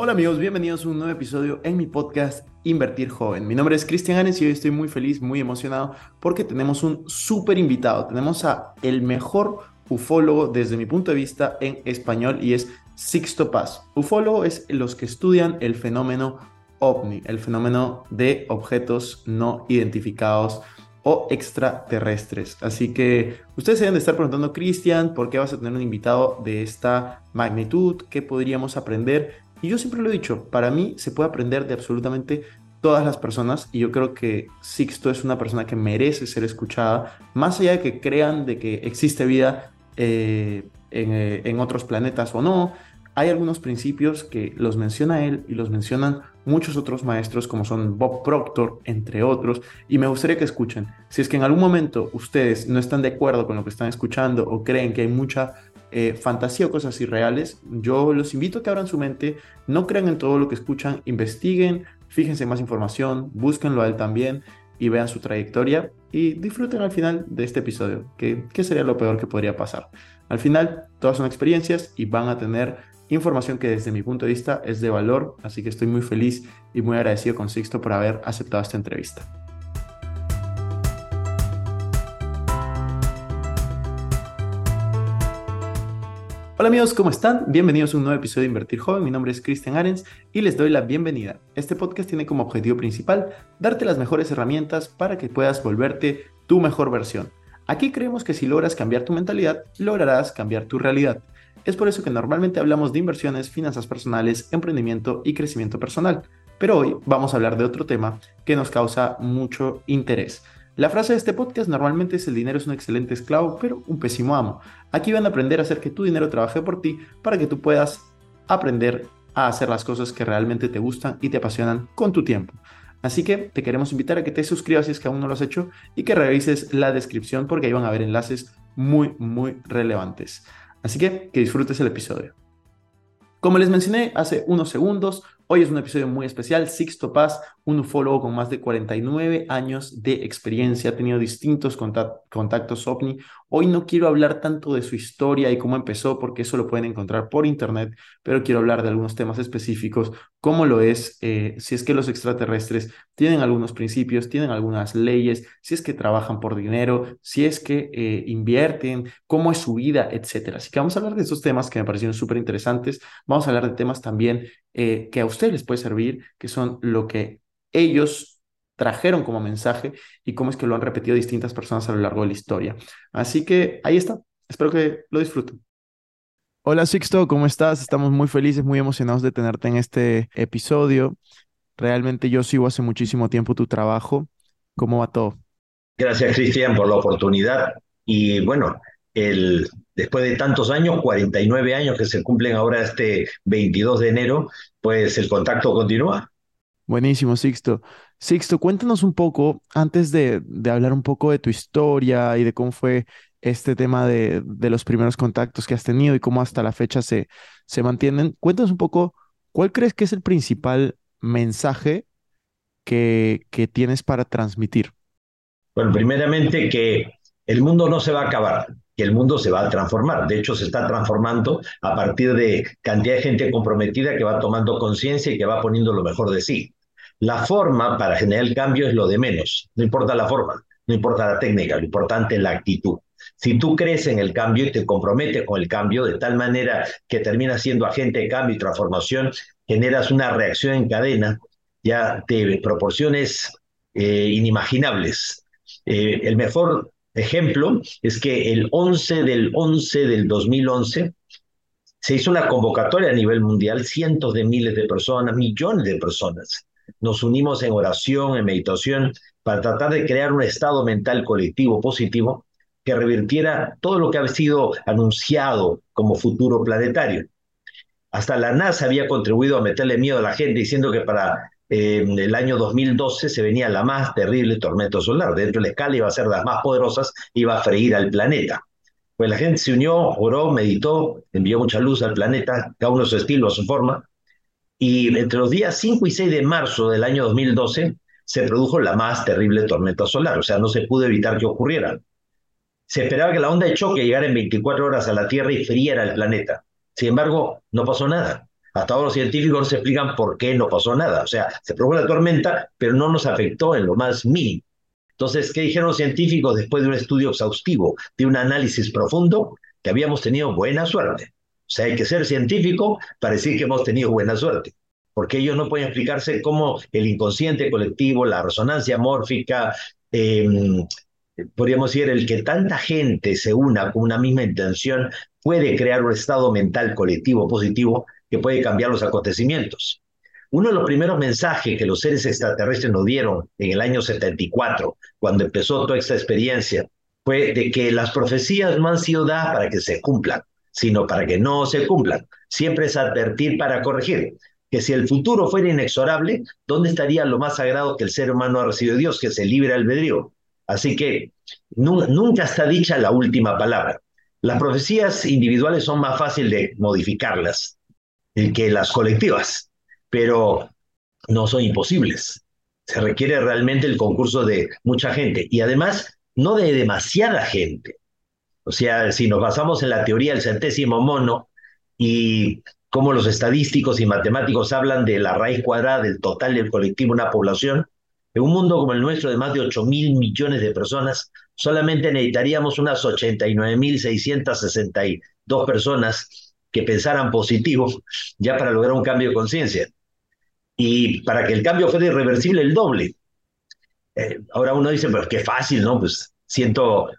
Hola amigos, bienvenidos a un nuevo episodio en mi podcast Invertir Joven. Mi nombre es Cristian Anes y hoy estoy muy feliz, muy emocionado porque tenemos un súper invitado. Tenemos a el mejor ufólogo desde mi punto de vista en español y es Sixto Paz. Ufólogo es los que estudian el fenómeno ovni, el fenómeno de objetos no identificados o extraterrestres. Así que ustedes se deben de estar preguntando, Cristian, ¿por qué vas a tener un invitado de esta magnitud? ¿Qué podríamos aprender? Y yo siempre lo he dicho, para mí se puede aprender de absolutamente todas las personas y yo creo que Sixto es una persona que merece ser escuchada, más allá de que crean de que existe vida eh, eh, en otros planetas o no. Hay algunos principios que los menciona él y los mencionan muchos otros maestros como son Bob Proctor, entre otros, y me gustaría que escuchen. Si es que en algún momento ustedes no están de acuerdo con lo que están escuchando o creen que hay mucha eh, fantasía o cosas irreales, yo los invito a que abran su mente, no crean en todo lo que escuchan, investiguen, fíjense más información, búsquenlo a él también y vean su trayectoria y disfruten al final de este episodio, que, sería lo peor que podría pasar. Al final, todas son experiencias y van a tener información que desde mi punto de vista es de valor, así que estoy muy feliz y muy agradecido con Sixto por haber aceptado esta entrevista. Hola amigos, ¿cómo están? Bienvenidos a un nuevo episodio de Invertir Joven. Mi nombre es Cristian Arens y les doy la bienvenida. Este podcast tiene como objetivo principal darte las mejores herramientas para que puedas volverte tu mejor versión. Aquí creemos que si logras cambiar tu mentalidad, lograrás cambiar tu realidad. Es por eso que normalmente hablamos de inversiones, finanzas personales, emprendimiento y crecimiento personal. Pero hoy vamos a hablar de otro tema que nos causa mucho interés. La frase de este podcast normalmente es el dinero es un excelente esclavo, pero un pésimo amo. Aquí van a aprender a hacer que tu dinero trabaje por ti para que tú puedas aprender a hacer las cosas que realmente te gustan y te apasionan con tu tiempo. Así que te queremos invitar a que te suscribas si es que aún no lo has hecho y que revises la descripción porque ahí van a haber enlaces muy, muy relevantes. Así que que disfrutes el episodio. Como les mencioné hace unos segundos, hoy es un episodio muy especial. Sixto Paz, un ufólogo con más de 49 años de experiencia, ha tenido distintos contact- contactos ovni. Hoy no quiero hablar tanto de su historia y cómo empezó, porque eso lo pueden encontrar por internet, pero quiero hablar de algunos temas específicos, cómo lo es, eh, si es que los extraterrestres tienen algunos principios, tienen algunas leyes, si es que trabajan por dinero, si es que eh, invierten, cómo es su vida, etcétera. Así que vamos a hablar de esos temas que me parecieron súper interesantes. Vamos a hablar de temas también eh, que a ustedes les puede servir, que son lo que ellos trajeron como mensaje y cómo es que lo han repetido distintas personas a lo largo de la historia. Así que ahí está. Espero que lo disfruten. Hola Sixto, ¿cómo estás? Estamos muy felices, muy emocionados de tenerte en este episodio. Realmente yo sigo hace muchísimo tiempo tu trabajo. ¿Cómo va todo? Gracias, Cristian, por la oportunidad. Y bueno, el, después de tantos años, 49 años que se cumplen ahora este 22 de enero, pues el contacto continúa. Buenísimo, Sixto. Sixto, cuéntanos un poco, antes de, de hablar un poco de tu historia y de cómo fue este tema de, de los primeros contactos que has tenido y cómo hasta la fecha se, se mantienen, cuéntanos un poco, ¿cuál crees que es el principal mensaje que, que tienes para transmitir? Bueno, primeramente que el mundo no se va a acabar, que el mundo se va a transformar. De hecho, se está transformando a partir de cantidad de gente comprometida que va tomando conciencia y que va poniendo lo mejor de sí. La forma para generar el cambio es lo de menos. No importa la forma, no importa la técnica, lo importante es la actitud. Si tú crees en el cambio y te comprometes con el cambio de tal manera que terminas siendo agente de cambio y transformación, generas una reacción en cadena ya de proporciones eh, inimaginables. Eh, el mejor ejemplo es que el 11 del 11 del 2011 se hizo una convocatoria a nivel mundial, cientos de miles de personas, millones de personas. Nos unimos en oración, en meditación, para tratar de crear un estado mental colectivo positivo que revirtiera todo lo que había sido anunciado como futuro planetario. Hasta la NASA había contribuido a meterle miedo a la gente diciendo que para eh, el año 2012 se venía la más terrible tormenta solar. Dentro de la escala iba a ser las más poderosas, iba a freír al planeta. Pues la gente se unió, oró, meditó, envió mucha luz al planeta, cada uno a su estilo, a su forma. Y entre los días 5 y 6 de marzo del año 2012 se produjo la más terrible tormenta solar, o sea, no se pudo evitar que ocurriera. Se esperaba que la onda de choque llegara en 24 horas a la Tierra y friera el planeta. Sin embargo, no pasó nada. Hasta ahora los científicos no se explican por qué no pasó nada. O sea, se produjo la tormenta, pero no nos afectó en lo más mínimo. Entonces, ¿qué dijeron los científicos después de un estudio exhaustivo, de un análisis profundo? Que habíamos tenido buena suerte. O sea, hay que ser científico para decir que hemos tenido buena suerte. Porque ellos no pueden explicarse cómo el inconsciente colectivo, la resonancia mórfica, eh, podríamos decir, el que tanta gente se una con una misma intención puede crear un estado mental colectivo positivo que puede cambiar los acontecimientos. Uno de los primeros mensajes que los seres extraterrestres nos dieron en el año 74, cuando empezó toda esta experiencia, fue de que las profecías no han sido dadas para que se cumplan, sino para que no se cumplan. Siempre es advertir para corregir. Que si el futuro fuera inexorable, ¿dónde estaría lo más sagrado que el ser humano ha recibido Dios, que se libre albedrío? Así que nu nunca está dicha la última palabra. Las profecías individuales son más fáciles de modificarlas que las colectivas, pero no son imposibles. Se requiere realmente el concurso de mucha gente y además no de demasiada gente. O sea, si nos basamos en la teoría del centésimo mono y cómo los estadísticos y matemáticos hablan de la raíz cuadrada del total del colectivo de una población, en un mundo como el nuestro de más de 8 mil millones de personas, solamente necesitaríamos unas 89.662 personas que pensaran positivo ya para lograr un cambio de conciencia. Y para que el cambio fuera irreversible, el doble. Eh, ahora uno dice, pero qué fácil, ¿no? Pues 100,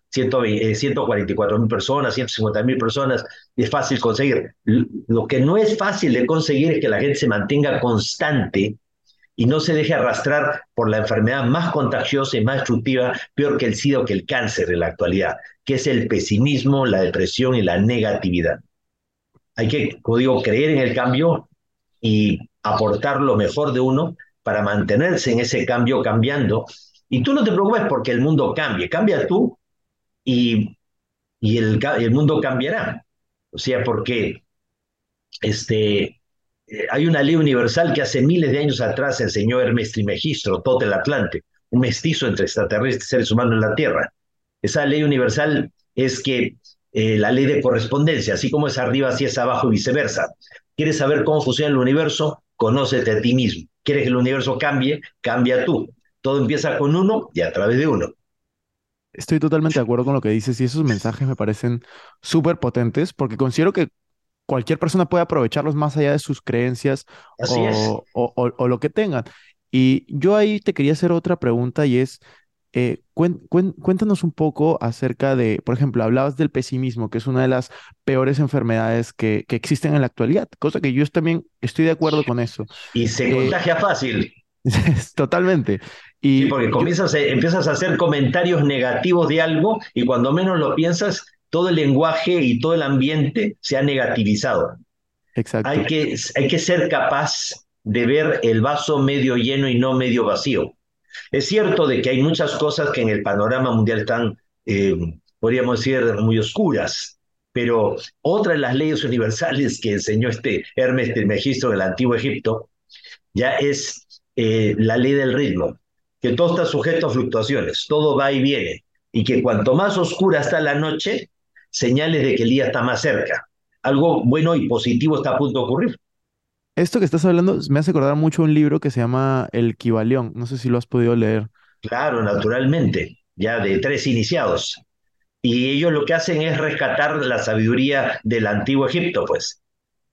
100, eh, 144 mil personas, 150 mil personas, es fácil conseguir. Lo que no es fácil de conseguir es que la gente se mantenga constante y no se deje arrastrar por la enfermedad más contagiosa y más destructiva, peor que el SIDA o que el cáncer en la actualidad, que es el pesimismo, la depresión y la negatividad. Hay que, como digo, creer en el cambio y aportar lo mejor de uno para mantenerse en ese cambio cambiando. Y tú no te preocupes porque el mundo cambie, cambia tú y, y el, el mundo cambiará. O sea, porque este, eh, hay una ley universal que hace miles de años atrás enseñó Hermes Trismegisto, todo el Atlante, un mestizo entre extraterrestres y seres humanos en la Tierra. Esa ley universal es que eh, la ley de correspondencia, así como es arriba, así es abajo y viceversa. ¿Quieres saber cómo funciona el universo? Conócete a ti mismo. ¿Quieres que el universo cambie? Cambia tú. Todo empieza con uno y a través de uno. Estoy totalmente de acuerdo con lo que dices y esos mensajes me parecen súper potentes porque considero que cualquier persona puede aprovecharlos más allá de sus creencias o, o- o- o lo que tengan. Y yo ahí te quería hacer otra pregunta y es, eh, cuen- cuen- cuéntanos un poco acerca de, por ejemplo, hablabas del pesimismo, que es una de las peores enfermedades que, que existen en la actualidad, cosa que yo también estoy de acuerdo con eso. Y se Eh, contagia fácil. Totalmente. Sí, Y porque yo- comienzas, a- empiezas a hacer comentarios negativos de algo y cuando menos lo piensas, todo el lenguaje y todo el ambiente se ha negativizado. exacto. Hay que, hay que ser capaz de ver el vaso medio lleno y no medio vacío. Es cierto de que hay muchas cosas que en el panorama mundial están, eh, podríamos decir, muy oscuras, pero otra de las leyes universales que enseñó este Hermes Trismegisto del antiguo Egipto ya es eh, la ley del ritmo, que todo está sujeto a fluctuaciones, todo va y viene, y que cuanto más oscura está la noche, señales de que el día está más cerca. Algo bueno y positivo está a punto de ocurrir. Esto que estás hablando me hace acordar mucho un libro que se llama El Kibalión. No sé si lo has podido leer. Claro, naturalmente, ya de tres iniciados. Y ellos lo que hacen es rescatar la sabiduría del antiguo Egipto, pues.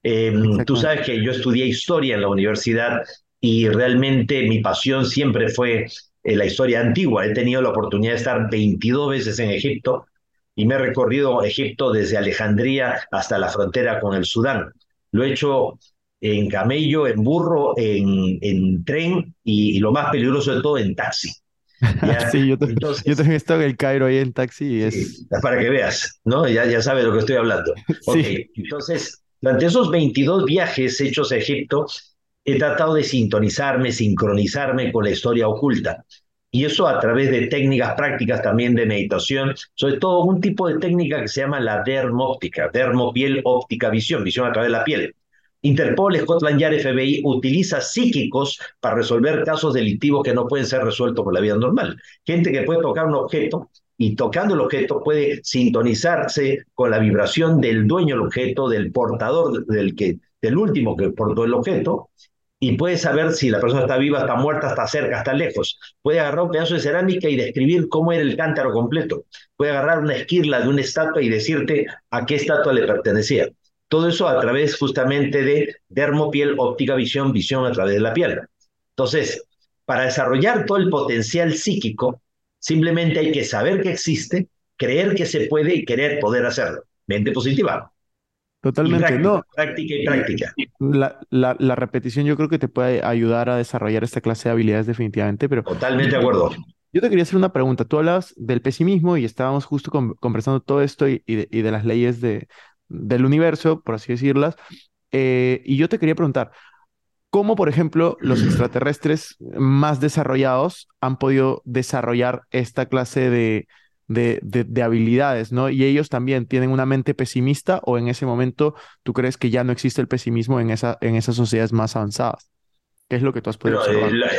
Eh, tú sabes que yo estudié historia en la universidad y realmente mi pasión siempre fue eh, la historia antigua. He tenido la oportunidad de estar 22 veces en Egipto y me he recorrido Egipto desde Alejandría hasta la frontera con el Sudán. Lo he hecho en camello, en burro, en, en tren y, y lo más peligroso de todo, en taxi. Sí, yo, Entonces, yo también he estado en el Cairo ahí en taxi y es... Sí, para que veas, ¿no? Ya, ya sabes de lo que estoy hablando. Sí, entonces, durante esos 22 viajes hechos a Egipto, he tratado de sintonizarme, sincronizarme con la historia oculta. Y eso a través de técnicas prácticas también de meditación, sobre todo un tipo de técnica que se llama la dermóptica, dermopiel óptica visión, visión a través de la piel. Interpol, Scotland Yard, FBI utiliza psíquicos para resolver casos delictivos que no pueden ser resueltos por la vida normal. Gente que puede tocar un objeto y tocando el objeto puede sintonizarse con la vibración del dueño del objeto, del portador, del, que, del último que portó el objeto, y puede saber si la persona está viva, está muerta, está cerca, está lejos. Puede agarrar un pedazo de cerámica y describir cómo era el cántaro completo. Puede agarrar una esquirla de una estatua y decirte a qué estatua le pertenecía. Todo eso a través justamente de dermopiel, óptica, visión, visión a través de la piel. Entonces, para desarrollar todo el potencial psíquico, simplemente hay que saber que existe, creer que se puede y querer poder hacerlo. Mente positiva. Y totalmente. práctica, No, práctica y práctica. la, la, la repetición yo creo que te puede ayudar a desarrollar esta clase de habilidades definitivamente, pero Totalmente de acuerdo. yo te quería hacer una pregunta. Tú hablabas del pesimismo y estábamos justo con- conversando todo esto y, y de, y de las leyes de, del universo, por así decirlas. Eh, y yo te quería preguntar, ¿cómo, por ejemplo, los extraterrestres más desarrollados han podido desarrollar esta clase de, de, de- de habilidades, ¿no? Y ellos también tienen una mente pesimista o en ese momento tú crees que ya no existe el pesimismo en esa, en esas sociedades más avanzadas? ¿Qué es lo que tú has podido Pero, eh, observar? la-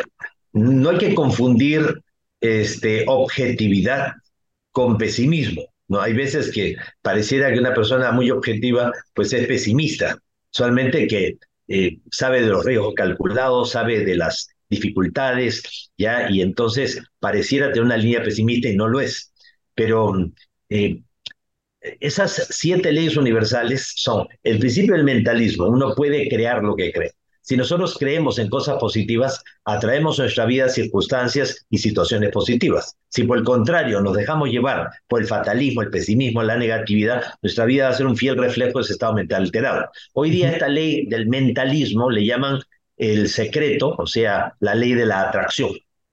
no hay que confundir este, objetividad con pesimismo. ¿no? Hay veces que pareciera que una persona muy objetiva pues es pesimista, solamente que eh, sabe de los riesgos calculados, sabe de las dificultades, ¿ya? Y entonces pareciera tener una línea pesimista y no lo es. Pero eh, esas siete leyes universales son el principio del mentalismo, uno puede crear lo que cree. Si nosotros creemos en cosas positivas, atraemos a nuestra vida circunstancias y situaciones positivas. Si por el contrario nos dejamos llevar por el fatalismo, el pesimismo, la negatividad, nuestra vida va a ser un fiel reflejo de ese estado mental alterado. Hoy día esta ley del mentalismo le llaman el secreto, o sea, la ley de la atracción.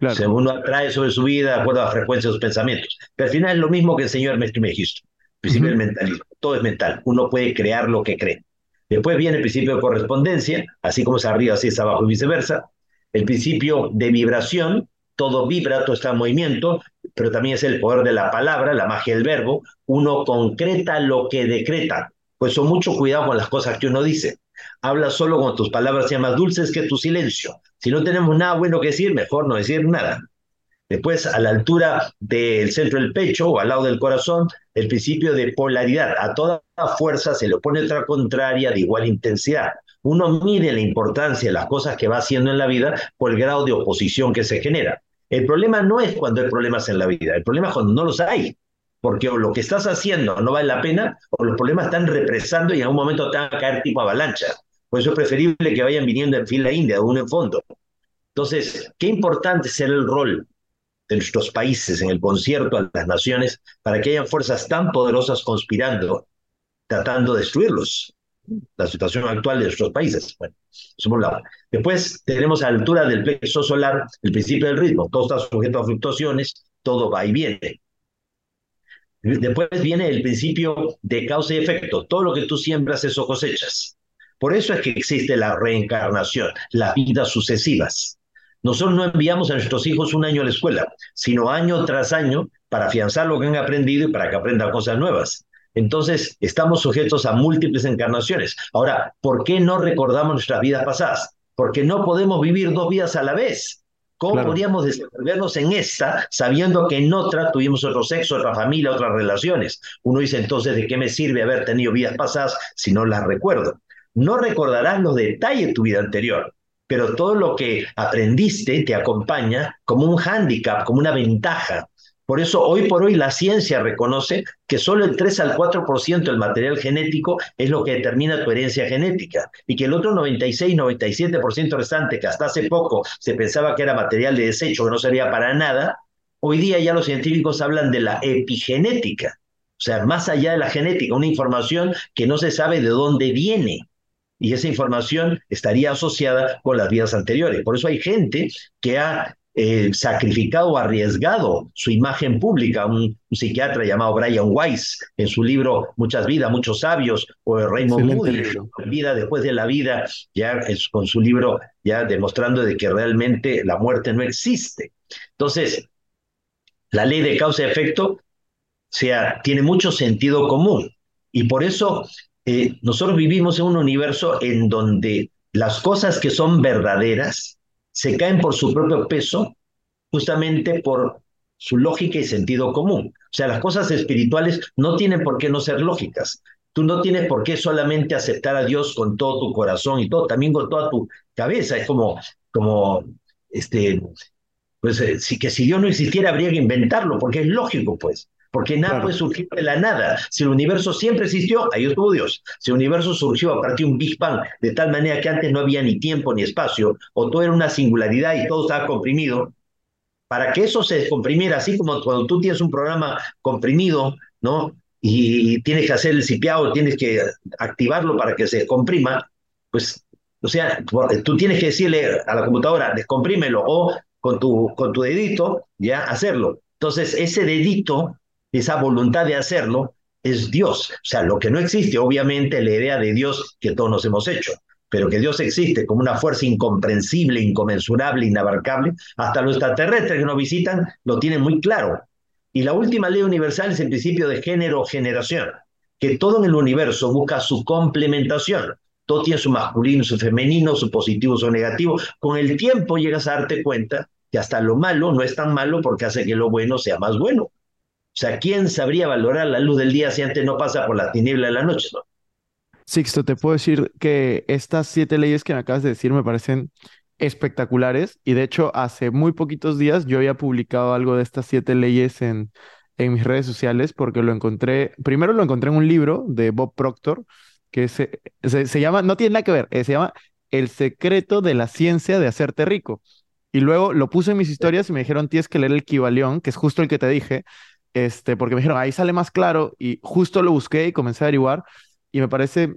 Claro. Uno atrae sobre su vida de acuerdo a la frecuencia de sus pensamientos. Pero al final es lo mismo que enseñó Ernesto Mejisto. El principio del mentalismo. Todo es mental. Uno puede crear lo que cree. Después viene el principio de correspondencia, así como es arriba, así es abajo y viceversa. El principio de vibración, todo vibra, todo está en movimiento, pero también es el poder de la palabra, la magia del verbo. Uno concreta lo que decreta. Pues son mucho cuidado con las cosas que uno dice. Habla solo con tus palabras sean más dulces que tu silencio. Si no tenemos nada bueno que decir, mejor no decir nada. Después, a la altura del centro del pecho o al lado del corazón, el principio de polaridad. A toda fuerza se le opone otra contraria de igual intensidad. Uno mide la importancia de las cosas que va haciendo en la vida por el grado de oposición que se genera. El problema no es cuando hay problemas en la vida, el problema es cuando no los hay. Porque o lo que estás haciendo no vale la pena, o los problemas están represando y en algún momento te van a caer tipo avalancha. Por eso es preferible que vayan viniendo en fila india, uno en fondo. Entonces, qué importante será el rol de nuestros países en el concierto a las naciones para que hayan fuerzas tan poderosas conspirando, tratando de destruirlos. La situación actual de nuestros países. Bueno, eso por lado. Después tenemos a la altura del plexo solar el principio del ritmo. Todo está sujeto a fluctuaciones, todo va y viene. Después viene el principio de causa y efecto. Todo lo que tú siembras, eso cosechas. Por eso es que existe la reencarnación, las vidas sucesivas. Nosotros no enviamos a nuestros hijos un año a la escuela, sino año tras año para afianzar lo que han aprendido y para que aprendan cosas nuevas. Entonces, estamos sujetos a múltiples encarnaciones. Ahora, ¿por qué no recordamos nuestras vidas pasadas? Porque no podemos vivir dos vidas a la vez. ¿Cómo Claro. podríamos desenvolvernos en esta sabiendo que en otra tuvimos otro sexo, otra familia, otras relaciones? Uno dice entonces, ¿de qué me sirve haber tenido vidas pasadas si no las recuerdo? No recordarás los detalles de tu vida anterior, pero todo lo que aprendiste te acompaña como un hándicap, como una ventaja. Por eso hoy por hoy la ciencia reconoce que solo el 3 al 4% del material genético es lo que determina tu herencia genética y que el otro 96-97% restante, que hasta hace poco se pensaba que era material de desecho, que no servía para nada, hoy día ya los científicos hablan de la epigenética, o sea, más allá de la genética, una información que no se sabe de dónde viene. Y esa información estaría asociada con las vidas anteriores. Por eso hay gente que ha eh, sacrificado o arriesgado su imagen pública. Un, un, psiquiatra llamado Brian Weiss, en su libro Muchas vidas, muchos sabios, o Raymond Excelente Moody, libro. Vida después de la vida, ya es- con su libro ya demostrando de que realmente la muerte no existe. Entonces, la ley de causa y efecto o sea, tiene mucho sentido común. Y por eso eh, nosotros vivimos en un universo en donde las cosas que son verdaderas se caen por su propio peso, justamente por su lógica y sentido común. O sea, las cosas espirituales no tienen por qué no ser lógicas. Tú no tienes por qué solamente aceptar a Dios con todo tu corazón y todo, también con toda tu cabeza. Es como, como, este, pues, eh, si que si Dios no existiera habría que inventarlo, porque es lógico, pues. Porque nada Claro. puede surgir de la nada. Si el universo siempre existió, ahí estuvo Dios. Si el universo surgió a partir de un Big Bang, de tal manera que antes no había ni tiempo ni espacio, o todo era una singularidad y todo estaba comprimido, para que eso se descomprimiera, así como cuando tú tienes un programa comprimido, ¿no? Y tienes que hacer el cipiado, tienes que activarlo para que se descomprima, pues, o sea, tú tienes que decirle a la computadora, descomprímelo, o con tu, con tu dedito, ya, hacerlo. Entonces, ese dedito, esa voluntad de hacerlo, es Dios. O sea, lo que no existe, obviamente, la idea de Dios que todos nos hemos hecho, pero que Dios existe como una fuerza incomprensible, inconmensurable, inabarcable, hasta los extraterrestres que nos visitan lo tienen muy claro. Y la última ley universal es el principio de género-generación, que todo en el universo busca su complementación. Todo tiene su masculino, su femenino, su positivo, su negativo. Con el tiempo llegas a darte cuenta que hasta lo malo no es tan malo porque hace que lo bueno sea más bueno. O sea, ¿quién sabría valorar la luz del día si antes no pasa por la tiniebla de la noche? ¿no? Sixto, te puedo decir que estas siete leyes que me acabas de decir me parecen espectaculares y de hecho hace muy poquitos días yo había publicado algo de estas siete leyes en, en mis redes sociales porque lo encontré, primero lo encontré en un libro de Bob Proctor que se, se, se llama, no tiene nada que ver, eh, se llama El secreto de la ciencia de hacerte rico. Y luego lo puse en mis historias y me dijeron, tienes que leer el Kibalión, que es justo el que te dije, este, porque me dijeron, ahí sale más claro y justo lo busqué y comencé a averiguar y me parece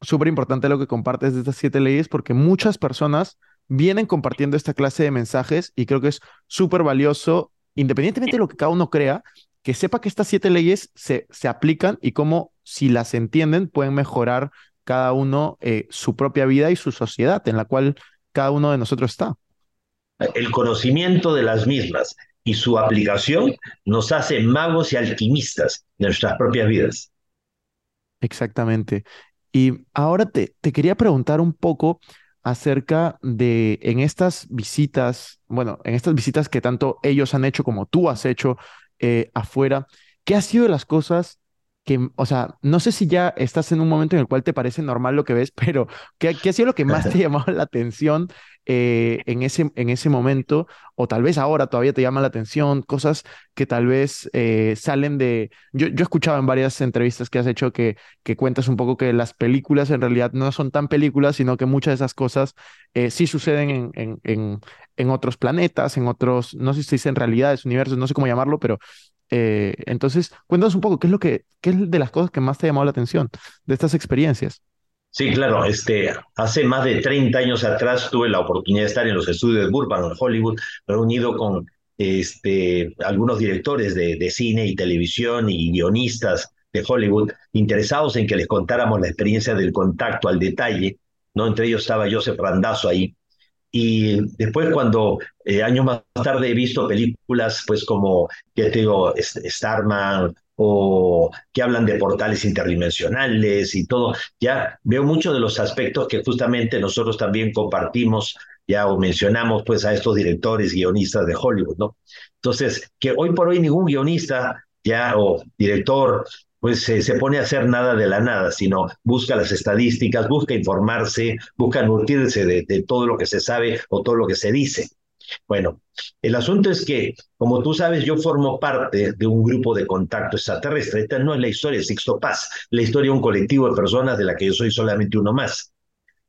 súper importante lo que compartes de estas siete leyes porque muchas personas vienen compartiendo esta clase de mensajes y creo que es súper valioso, independientemente de lo que cada uno crea, que sepa que estas siete leyes se, se aplican y cómo, si las entienden, pueden mejorar cada uno eh, su propia vida y su sociedad en la cual cada uno de nosotros está. El conocimiento de las mismas y su aplicación nos hace magos y alquimistas de nuestras propias vidas. Exactamente. Y ahora te, te quería preguntar un poco acerca de en estas visitas, bueno, en estas visitas que tanto ellos han hecho como tú has hecho eh, afuera, ¿qué ha sido de las cosas que, o sea, no sé si ya estás en un momento en el cual te parece normal lo que ves, pero ¿qué, qué ha sido lo que más te ha llamado la atención eh, en ese, en ese momento? O tal vez ahora todavía te llama la atención, cosas que tal vez eh, salen de... Yo, yo he escuchado en varias entrevistas que has hecho que, que cuentas un poco que las películas en realidad no son tan películas, sino que muchas de esas cosas eh, sí suceden en, en, en, en otros planetas, en otros, no sé si se dice en realidades, universos, no sé cómo llamarlo, pero eh, entonces, cuéntanos un poco, ¿qué es lo que, qué es de las cosas que más te ha llamado la atención de estas experiencias? Sí, claro, este, hace más de 30 años atrás tuve la oportunidad de estar en los estudios de Burbank, en Hollywood, reunido con este, algunos directores de, cine y televisión y guionistas de Hollywood interesados en que les contáramos la experiencia del contacto al detalle, ¿no? Entre ellos estaba Joseph Randazzo ahí. Y después cuando eh, años más tarde he visto películas pues como, ya te digo, Starman o que hablan de portales interdimensionales y todo, ya veo muchos de los aspectos que justamente nosotros también compartimos ya o mencionamos pues a estos directores, guionistas de Hollywood, ¿no? Entonces, que hoy por hoy ningún guionista ya o director pues eh, se pone a hacer nada de la nada, sino busca las estadísticas, busca informarse, busca nutrirse de, de todo lo que se sabe o todo lo que se dice. Bueno, el asunto es que, como tú sabes, yo formo parte de un grupo de contacto extraterrestre. Esta no es la historia de Sixto Paz, la historia de un colectivo de personas de la que yo soy solamente uno más.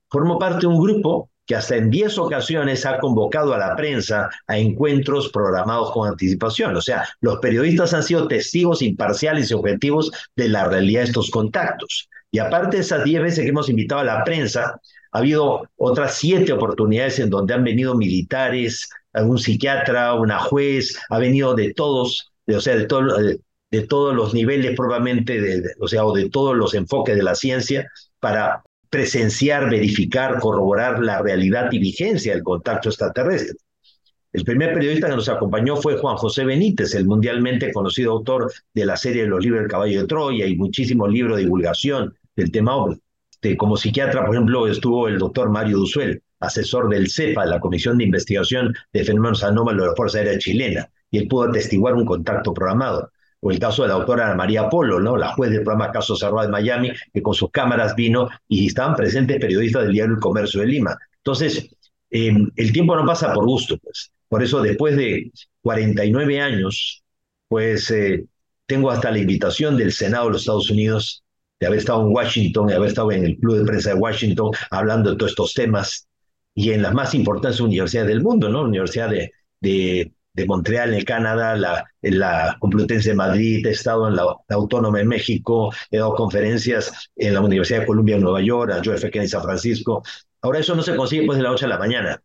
Formo parte de un grupo que hasta en 10 ocasiones ha convocado a la prensa a encuentros programados con anticipación. O sea, los periodistas han sido testigos imparciales y objetivos de la realidad de estos contactos. Y aparte de esas 10 veces que hemos invitado a la prensa, ha habido otras siete oportunidades en donde han venido militares, algún psiquiatra, una juez, ha venido de todos, o sea, de, todo, de, de, todos los niveles probablemente, o sea, o de todos los enfoques de la ciencia para presenciar, verificar, corroborar la realidad y vigencia del contacto extraterrestre. El primer periodista que nos acompañó fue Juan José Benítez, el mundialmente conocido autor de la serie de los libros El caballo de Troya y muchísimos libros de divulgación del tema como psiquiatra, por ejemplo, estuvo el doctor Mario Duzuel, asesor del CEPA, la Comisión de Investigación de Fenómenos Anómalos de la Fuerza Aérea Chilena, y él pudo atestiguar un contacto programado. O el caso de la doctora María Polo, ¿no? la juez del programa Caso Cerrado de Miami, que con sus cámaras vino y estaban presentes periodistas del diario El Comercio de Lima. Entonces, eh, el tiempo no pasa por gusto, pues. Por eso, después de 49 años, pues eh, tengo hasta la invitación del Senado de los Estados Unidos de haber estado en Washington, de haber estado en el Club de Prensa de Washington hablando de todos estos temas y en las más importantes universidades del mundo, ¿no? Universidad de, de, de Montreal en Canadá, la, la Complutense de Madrid, he estado en la, Autónoma de México, he dado conferencias en la Universidad de Columbia en Nueva York, a Joe Kennedy San Francisco. Ahora eso no se consigue pues de la noche a la mañana.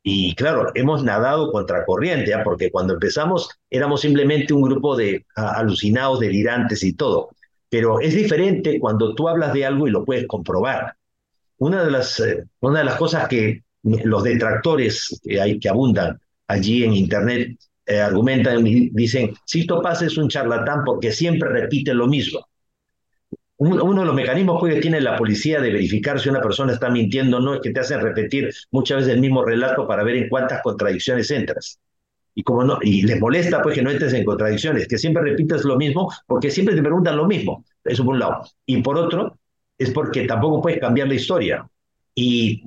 Y claro, hemos nadado contra corriente, ¿eh? porque cuando empezamos éramos simplemente un grupo de a, alucinados, delirantes y todo. Pero es diferente cuando tú hablas de algo y lo puedes comprobar. Una de las, eh, una de las cosas que los detractores que, hay, que abundan allí en Internet eh, argumentan y dicen, Sisto Paz es un charlatán porque siempre repite lo mismo. Un, uno de los mecanismos que tiene la policía de verificar si una persona está mintiendo no es que te hacen repetir muchas veces el mismo relato para ver en cuántas contradicciones entras y como no, y les molesta pues que no entres en contradicciones, que siempre repites lo mismo, porque siempre te preguntan lo mismo, eso por un lado. Y por otro, es porque tampoco puedes cambiar la historia. Y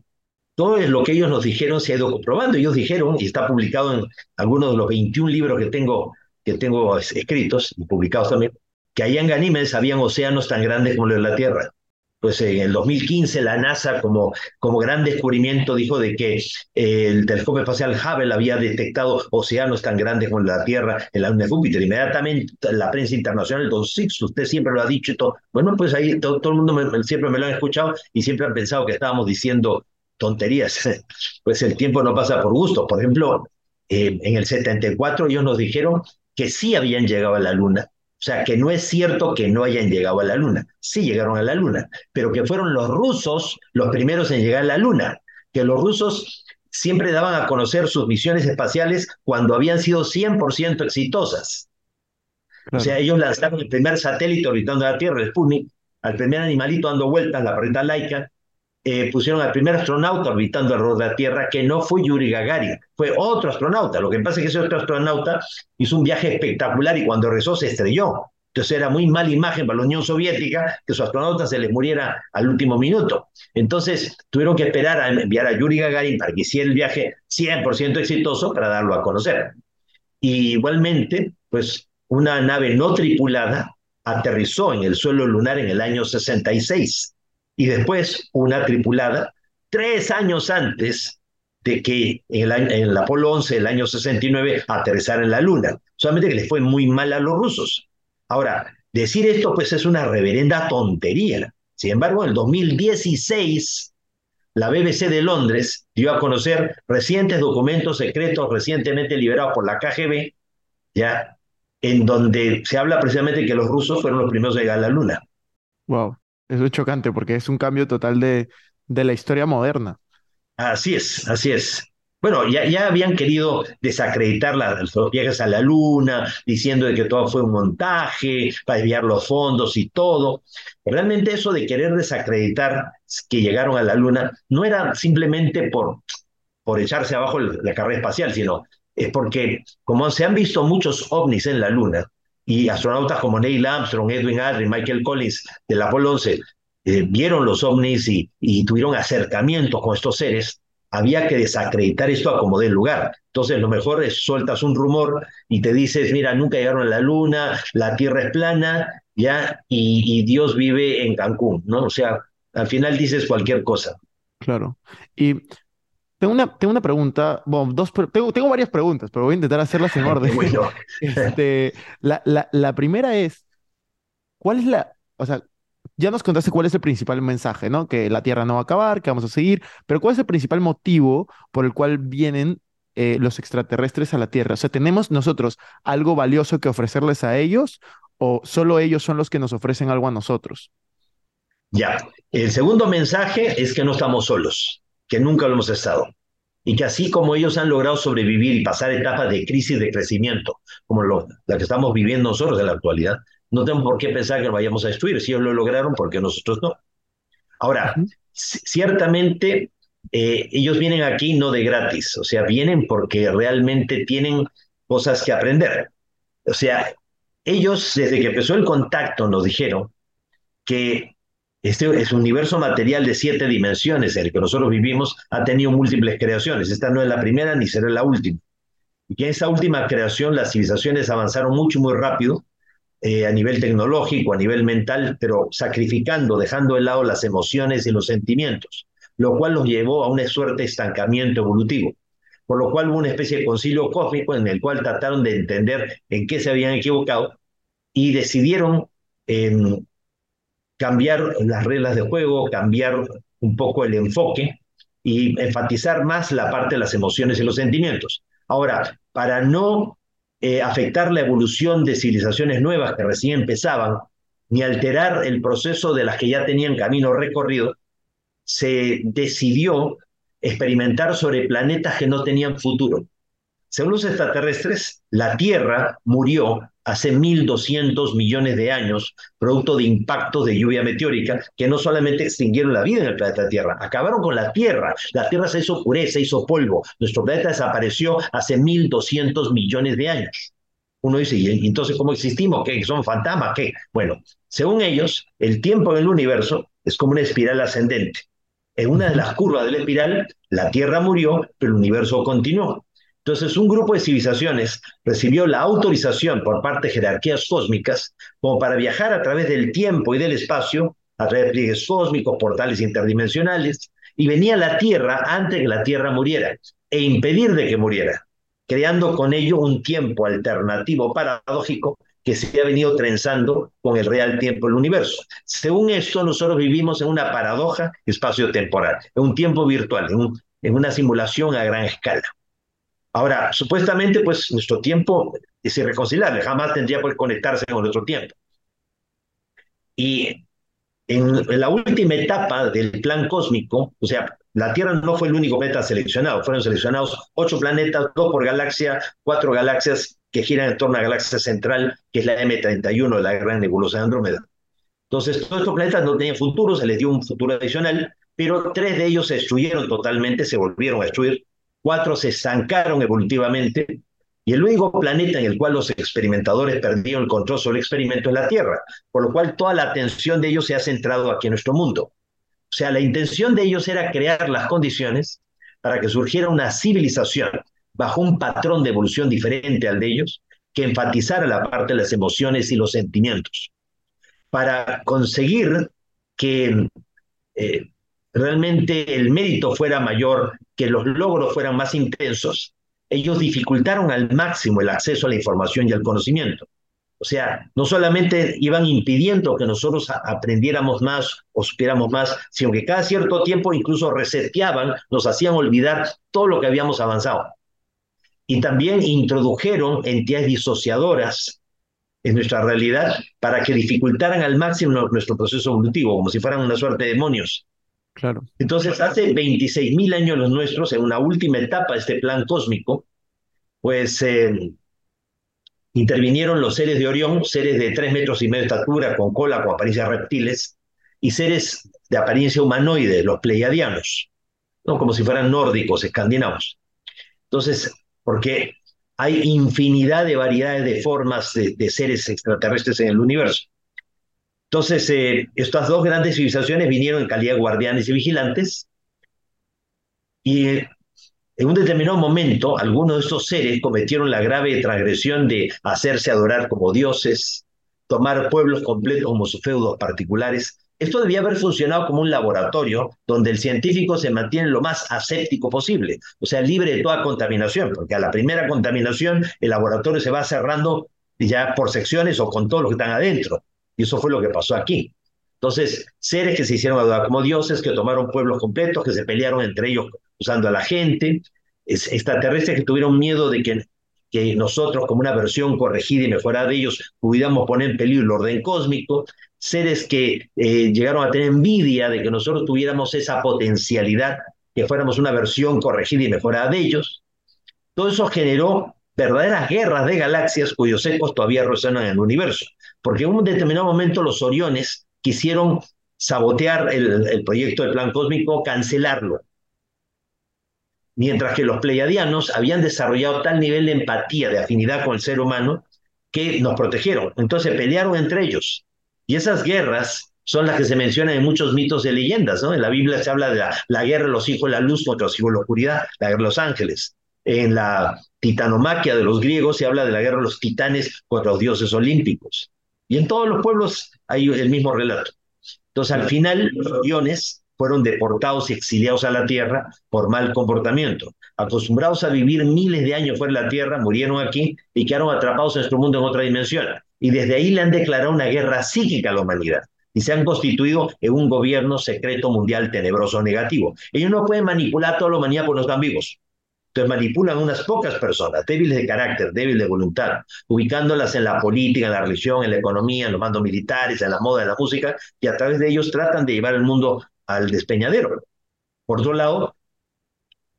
todo lo que ellos nos dijeron se ha ido comprobando. Ellos dijeron, y está publicado en algunos de los 21 libros que tengo, que tengo escritos y publicados también, que allá en Ganímedes habían océanos tan grandes como los de la Tierra pues en el 2015 la NASA como, como gran descubrimiento dijo de que eh, el telescopio espacial Hubble había detectado océanos tan grandes como la Tierra en la luna de Júpiter. Inmediatamente la prensa internacional, Don Six, usted siempre lo ha dicho y todo. Bueno, pues ahí todo, el mundo siempre me lo han escuchado y siempre han pensado que estábamos diciendo tonterías. Pues el tiempo no pasa por gusto. Por ejemplo, eh, en el 74 ellos nos dijeron que sí habían llegado a la Luna, o sea, que no es cierto que no hayan llegado a la Luna. Sí llegaron a la Luna, pero que fueron los rusos los primeros en llegar a la Luna. Que los rusos siempre daban a conocer sus misiones espaciales cuando habían sido 100% exitosas. Claro. O sea, ellos lanzaron el primer satélite orbitando la Tierra, el Sputnik, al primer animalito dando vueltas, la perrita laica, eh, pusieron al primer astronauta orbitando alrededor de la Tierra, que no fue Yuri Gagarin, fue otro astronauta. Lo que pasa es que ese otro astronauta hizo un viaje espectacular y cuando rezó se estrelló. Entonces era muy mala imagen para la Unión Soviética que su astronauta se les muriera al último minuto. Entonces tuvieron que esperar a enviar a Yuri Gagarin para que hiciera el viaje 100% exitoso para darlo a conocer. Y igualmente, pues una nave no tripulada aterrizó en el suelo lunar en el año 66 y después una tripulada tres años antes de que en el, en el Apolo 11, el año 69, aterrizara en la Luna. Solamente que les fue muy mal a los rusos. Ahora, decir esto pues es una reverenda tontería. Sin embargo, en el 2016, la BBC de Londres dio a conocer recientes documentos secretos recientemente liberados por la KGB, ya, en donde se habla precisamente que los rusos fueron los primeros a llegar a la Luna. Wow. Eso es chocante porque es un cambio total de, de la historia moderna. Así es, así es. Bueno, ya, ya habían querido desacreditar la, los viajes a la luna, diciendo de que todo fue un montaje para desviar los fondos y todo. Realmente eso de querer desacreditar que llegaron a la luna no era simplemente por, por echarse abajo la carrera espacial, sino es porque como se han visto muchos ovnis en la luna, y astronautas como Neil Armstrong, Edwin Aldrin, Michael Collins del Apolo 11 eh, vieron los ovnis y, y tuvieron acercamientos con estos seres, había que desacreditar esto a como dé lugar. Entonces, lo mejor es sueltas un rumor y te dices, mira, nunca llegaron a la luna, la Tierra es plana, ya, y, y Dios vive en Cancún, ¿no? O sea, al final dices cualquier cosa. Claro. Y tengo una, tengo una pregunta, bueno, dos, tengo, tengo varias preguntas, pero voy a intentar hacerlas en orden. Bueno, Este, la, la, la primera es, ¿cuál es la, o sea, ya nos contaste cuál es el principal mensaje, ¿no? Que la Tierra no va a acabar, que vamos a seguir, pero ¿cuál es el principal motivo por el cual vienen eh, los extraterrestres a la Tierra? O sea, ¿tenemos nosotros algo valioso que ofrecerles a ellos o solo ellos son los que nos ofrecen algo a nosotros? ya. El segundo mensaje es que no estamos solos, que nunca lo hemos estado. Y que así como ellos han logrado sobrevivir y pasar etapas de crisis de crecimiento, como lo, la que estamos viviendo nosotros en la actualidad, no tenemos por qué pensar que lo vayamos a destruir. Si ellos lo lograron, ¿por qué nosotros no? Ahora, ciertamente eh, ellos vienen aquí no de gratis, o sea, vienen porque realmente tienen cosas que aprender. O sea, ellos desde que empezó el contacto nos dijeron que este es un universo material de siete dimensiones en el que nosotros vivimos, ha tenido múltiples creaciones. Esta no es la primera ni será la última. Y que en esta última creación las civilizaciones avanzaron mucho muy rápido eh, a nivel tecnológico, a nivel mental, pero sacrificando, dejando de lado las emociones y los sentimientos, lo cual los llevó a una suerte de estancamiento evolutivo. Por lo cual hubo una especie de concilio cósmico en el cual trataron de entender en qué se habían equivocado y decidieron em, cambiar las reglas de juego, cambiar un poco el enfoque y enfatizar más la parte de las emociones y los sentimientos. Ahora, para no eh, afectar la evolución de civilizaciones nuevas que recién empezaban, ni alterar el proceso de las que ya tenían camino recorrido, se decidió experimentar sobre planetas que no tenían futuro. Según los extraterrestres, la Tierra murió hace 1.200 millones de años, producto de impactos de lluvia meteórica que no solamente extinguieron la vida en el planeta Tierra, acabaron con la Tierra. La Tierra se hizo pureza, se hizo polvo. Nuestro planeta desapareció hace 1.200 millones de años. Uno dice, ¿y entonces cómo existimos? ¿Qué? ¿Son fantasmas? ¿Qué? Bueno, según ellos, el tiempo en el universo es como una espiral ascendente. En una de las curvas de la espiral, la Tierra murió, pero el universo continuó. Entonces, un grupo de civilizaciones recibió la autorización por parte de jerarquías cósmicas como para viajar a través del tiempo y del espacio, a través de pliegues cósmicos, portales interdimensionales, y venía a la Tierra antes que la Tierra muriera, e impedir de que muriera, creando con ello un tiempo alternativo paradójico que se ha venido trenzando con el real tiempo del universo. Según esto, nosotros vivimos en una paradoja espacio-temporal, en un tiempo virtual, en, un, en una simulación a gran escala. Ahora, supuestamente, pues nuestro tiempo es irreconciliable, jamás tendría por conectarse con nuestro tiempo. Y en, en, la última etapa del plan cósmico, o sea, la Tierra no fue el único planeta seleccionado, fueron seleccionados ocho planetas, dos por galaxia, cuatro galaxias que giran en torno a la galaxia central, que es la M31, la gran nebulosa de Andrómeda. Entonces, todos estos planetas no tenían futuro, se les dio un futuro adicional, pero tres de ellos se destruyeron totalmente, se volvieron a destruir, cuatro se estancaron evolutivamente, y el único planeta en el cual los experimentadores perdieron el control sobre el experimento es la Tierra, por lo cual toda la atención de ellos se ha centrado aquí en nuestro mundo. O sea, la intención de ellos era crear las condiciones para que surgiera una civilización bajo un patrón de evolución diferente al de ellos, que enfatizara la parte de las emociones y los sentimientos, para conseguir que eh, realmente el mérito fuera mayor, que los logros fueran más intensos, ellos dificultaron al máximo el acceso a la información y al conocimiento. O sea, no solamente iban impidiendo que nosotros aprendiéramos más o supiéramos más, sino que cada cierto tiempo incluso reseteaban, nos hacían olvidar todo lo que habíamos avanzado. Y también introdujeron entidades disociadoras en nuestra realidad para que dificultaran al máximo nuestro proceso evolutivo, como si fueran una suerte de demonios. Entonces, hace 26 mil años los nuestros, en una última etapa de este plan cósmico, pues eh, intervinieron los seres de Orión, seres de tres metros y medio de estatura, con cola, con apariencia reptiles, y seres de apariencia humanoide, los pleiadianos, ¿no? como si fueran nórdicos, escandinavos. Entonces, porque hay infinidad de variedades de formas de seres extraterrestres en el universo. Entonces, eh, estas dos grandes civilizaciones vinieron en calidad guardianes y vigilantes y en un determinado momento algunos de estos seres cometieron la grave transgresión de hacerse adorar como dioses, tomar pueblos completos como sus feudos particulares. Esto debía haber funcionado como un laboratorio donde el científico se mantiene lo más aséptico posible, o sea, libre de toda contaminación, porque a la primera contaminación el laboratorio se va cerrando ya por secciones o con todos los que están adentro. Y eso fue lo que pasó aquí. Entonces, seres que se hicieron adorar como dioses, que tomaron pueblos completos, que se pelearon entre ellos usando a la gente, es, extraterrestres que tuvieron miedo de que, que nosotros, como una versión corregida y mejorada de ellos, pudiéramos poner en peligro el orden cósmico, seres que eh, llegaron a tener envidia de que nosotros tuviéramos esa potencialidad, que fuéramos una versión corregida y mejorada de ellos. Todo eso generó verdaderas guerras de galaxias cuyos ecos todavía resuenan en el universo, porque en un determinado momento los Oriones quisieron sabotear el, proyecto del plan cósmico, cancelarlo, mientras que los pleiadianos habían desarrollado tal nivel de empatía, de afinidad con el ser humano, que nos protegieron. Entonces pelearon entre ellos. Y esas guerras son las que se mencionan en muchos mitos de leyendas. En la Biblia se habla de la, la guerra de los hijos de la luz contra los hijos de la oscuridad, la guerra de los ángeles. En la titanomaquia de los griegos se habla de la guerra de los titanes contra los dioses olímpicos. Y en todos los pueblos hay el mismo relato. Entonces, al final, los guiones fueron deportados y exiliados a la tierra por mal comportamiento. Acostumbrados a vivir miles de años fuera de la tierra, murieron aquí y quedaron atrapados en nuestro mundo en otra dimensión. Y desde ahí le han declarado una guerra psíquica a la humanidad. Y se han constituido en un gobierno secreto mundial tenebroso negativo. Ellos no pueden manipular a toda la humanidad porque no están vivos. Manipulan unas pocas personas, débiles de carácter, débiles de voluntad, ubicándolas en la política, en la religión, en la economía, en los mandos militares, en la moda, en la música, y a través de ellos tratan de llevar el mundo al despeñadero. Por otro lado,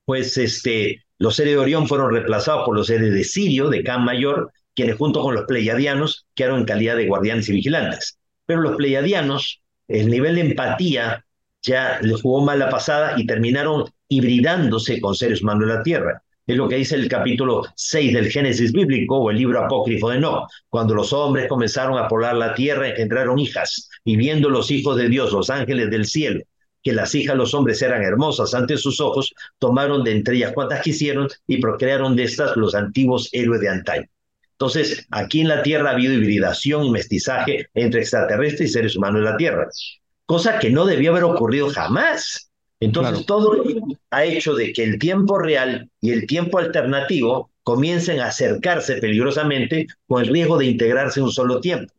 pues este, los seres de Orión fueron reemplazados por los seres de Sirio, de Can Mayor, quienes junto con los pleiadianos quedaron en calidad de guardianes y vigilantes. Pero los pleiadianos, el nivel de empatía ya les jugó mal la pasada y terminaron hibridándose con seres humanos de la tierra. Es lo que dice el capítulo 6 del Génesis bíblico o el libro apócrifo de No. Cuando los hombres comenzaron a poblar la tierra, engendraron hijas, y viendo los hijos de Dios, los ángeles del cielo, que las hijas de los hombres eran hermosas ante sus ojos, tomaron de entre ellas cuantas quisieron y procrearon de estas los antiguos héroes de antaño. Entonces, aquí en la Tierra ha habido hibridación y mestizaje entre extraterrestres y seres humanos de la Tierra, cosa que no debió haber ocurrido jamás. Entonces, todo ha hecho de que el tiempo real y el tiempo alternativo comiencen a acercarse peligrosamente con el riesgo de integrarse en un solo tiempo.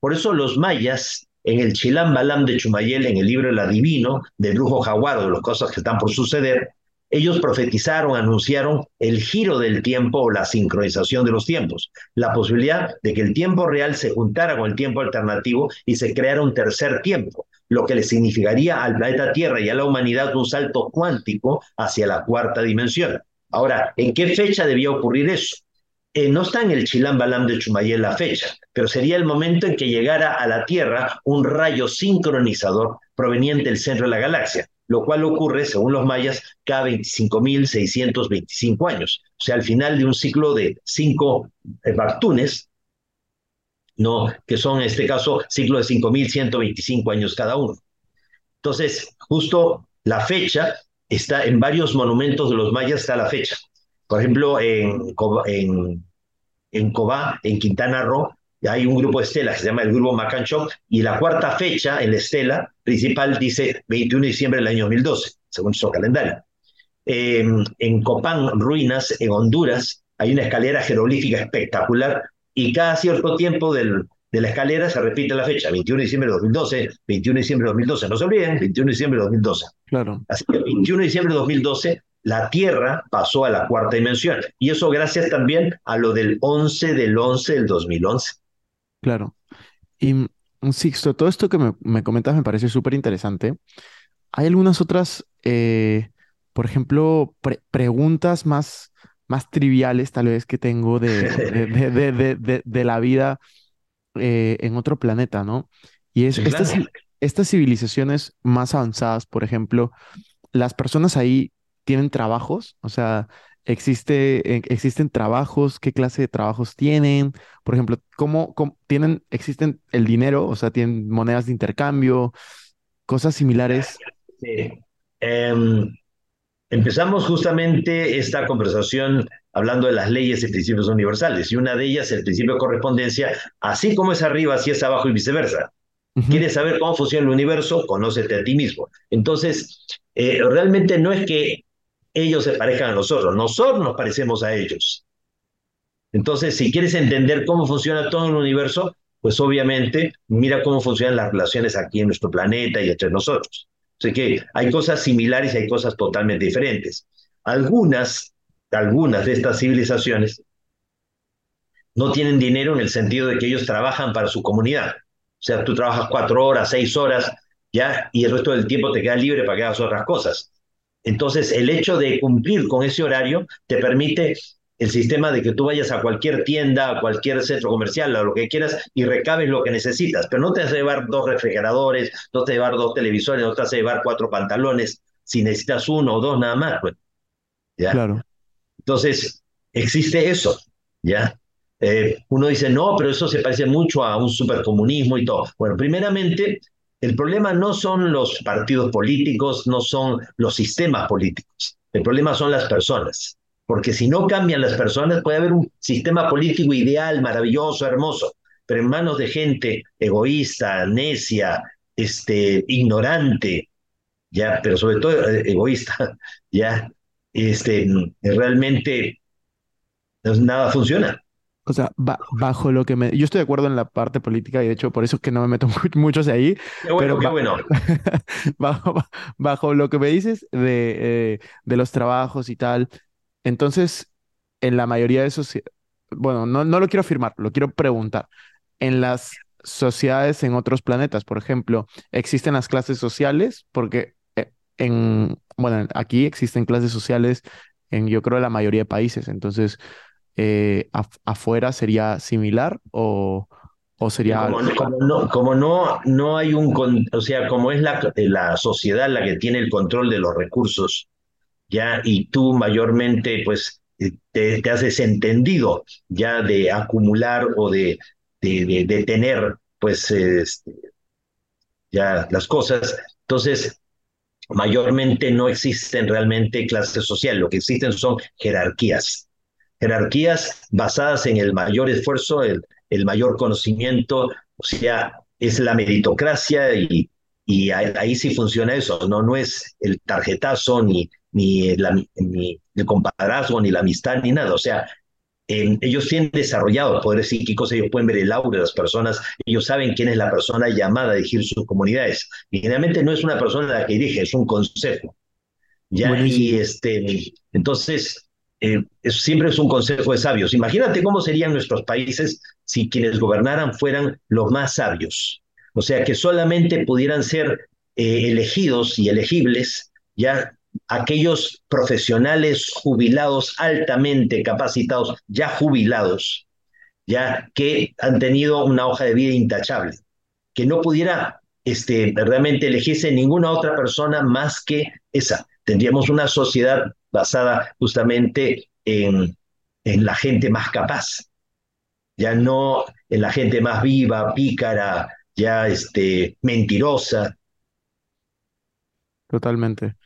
Por eso los mayas en el Chilam Balam de Chumayel, en el libro El Adivino, de Brujo Jaguar, de las cosas que están por suceder, ellos profetizaron, anunciaron el giro del tiempo o la sincronización de los tiempos, la posibilidad de que el tiempo real se juntara con el tiempo alternativo y se creara un tercer tiempo, lo que le significaría al planeta Tierra y a la humanidad un salto cuántico hacia la cuarta dimensión. Ahora, ¿en qué fecha debía ocurrir eso? Eh, no está en el Chilam Balam de Chumayel la fecha, pero sería el momento en que llegara a la Tierra un rayo sincronizador proveniente del centro de la galaxia, lo cual ocurre, según los mayas, cada 25.625 años. O sea, al final de un ciclo de cinco eh, Bactunes, no, que son en este caso ciclo de 5.125 años cada uno. Entonces, justo la fecha está en varios monumentos de los mayas, está la fecha. Por ejemplo, en, en, en Cobá, en Quintana Roo, hay un grupo de estelas que se llama el Grupo Macanchoc, y la cuarta fecha en la estela principal dice 21 de diciembre del año 2012, según su calendario. En, en Copán, Ruinas, en Honduras, hay una escalera jeroglífica espectacular y cada cierto tiempo del, de la escalera se repite la fecha, 21 de diciembre de 2012, 21 de diciembre de 2012, no se olviden, 21 de diciembre de 2012. Claro. Así que 21 de diciembre de 2012 la Tierra pasó a la cuarta dimensión. Y eso gracias también a lo del 11 del 11 del 2011. Claro. Y Sixto, todo esto que me, me comentas me parece súper interesante. Hay algunas otras, eh, por ejemplo, pre- preguntas más, más triviales tal vez que tengo de, de, de, de, la vida eh, en otro planeta, ¿no? Y es estas, estas civilizaciones más avanzadas, por ejemplo, las personas ahí tienen trabajos, o sea, existe, eh, existen trabajos, qué clase de trabajos tienen, por ejemplo, cómo, cómo tienen, existen el dinero, o sea, tienen monedas de intercambio, cosas similares. Sí. Em, empezamos justamente esta conversación hablando de las leyes y principios universales, y una de ellas, el principio de correspondencia, así como es arriba, así es abajo y viceversa. ¿Quieres saber cómo funciona el universo? Conócete a ti mismo. Entonces, eh, realmente no es que ellos se parezcan a nosotros, nosotros nos parecemos a ellos. Entonces, si quieres entender cómo funciona todo el universo, pues obviamente mira cómo funcionan las relaciones aquí en nuestro planeta y entre nosotros. Así que hay cosas similares y hay cosas totalmente diferentes. Algunas, algunas de estas civilizaciones no tienen dinero en el sentido de que ellos trabajan para su comunidad. O sea, tú trabajas cuatro horas, seis horas, ya, y el resto del tiempo te queda libre para que hagas otras cosas. Entonces, el hecho de cumplir con ese horario te permite el sistema de que tú vayas a cualquier tienda, a cualquier centro comercial, a lo que quieras, y recabes lo que necesitas. Pero no te vas a llevar dos refrigeradores, no te vas a llevar dos televisores, no te vas a llevar cuatro pantalones, si necesitas uno o dos nada más, pues, ¿ya? Claro. Entonces, existe eso, ¿ya? Eh, uno dice, no, pero eso se parece mucho a un supercomunismo y todo. Bueno, primeramente, el problema no son los partidos políticos, no son los sistemas políticos. El problema son las personas. Porque si no cambian las personas, puede haber un sistema político ideal, maravilloso, hermoso, pero en manos de gente egoísta, necia, este, ignorante, ya, pero sobre todo eh, egoísta, ya, este, realmente pues, nada funciona. O sea, ba- bajo lo que me... Yo estoy de acuerdo en la parte política y de hecho por eso es que no me meto mu- mucho hacia ahí, Qué bueno, pero qué bueno. bajo, bajo lo que me dices de, eh, de los trabajos y tal, entonces en la mayoría de esos, bueno, no, no lo quiero afirmar, lo quiero preguntar. En las sociedades en otros planetas, por ejemplo, ¿existen las clases sociales? Porque eh, en, bueno, aquí existen clases sociales en yo creo la mayoría de países, entonces eh, af- afuera sería similar o, o sería... como, no- como no, como no, no hay un, con- o sea, como es la, la sociedad la que tiene el control de los recursos, ya, y tú mayormente, pues, eh, te, te has desentendido ya de acumular o de, de, de, de tener, pues, este, ya las cosas. Entonces, mayormente no existen realmente clases sociales, lo que existen son jerarquías. Jerarquías basadas en el mayor esfuerzo, el, el mayor conocimiento, o sea, es la meritocracia y, y ahí, ahí sí funciona eso, no, no es el tarjetazo, ni, ni, la, ni el compadrazgo, ni la amistad, ni nada. O sea, eh, ellos tienen desarrollado poderes psíquicos, ellos pueden ver el aura de las personas, ellos saben quién es la persona llamada a dirigir sus comunidades. Y generalmente no es una persona la que dirige, es un consejo. ¿ya? Y este, entonces, eh, es- siempre es un consejo de sabios. Imagínate cómo serían nuestros países si quienes gobernaran fueran los más sabios. O sea, que solamente pudieran ser eh, elegidos y elegibles ya aquellos profesionales jubilados, altamente capacitados, ya jubilados, ya que han tenido una hoja de vida intachable, que no pudiera este, realmente elegirse ninguna otra persona más que esa. Tendríamos una sociedad basada justamente en, en la gente más capaz, ya no en la gente más viva, pícara, ya este, mentirosa, Totalmente.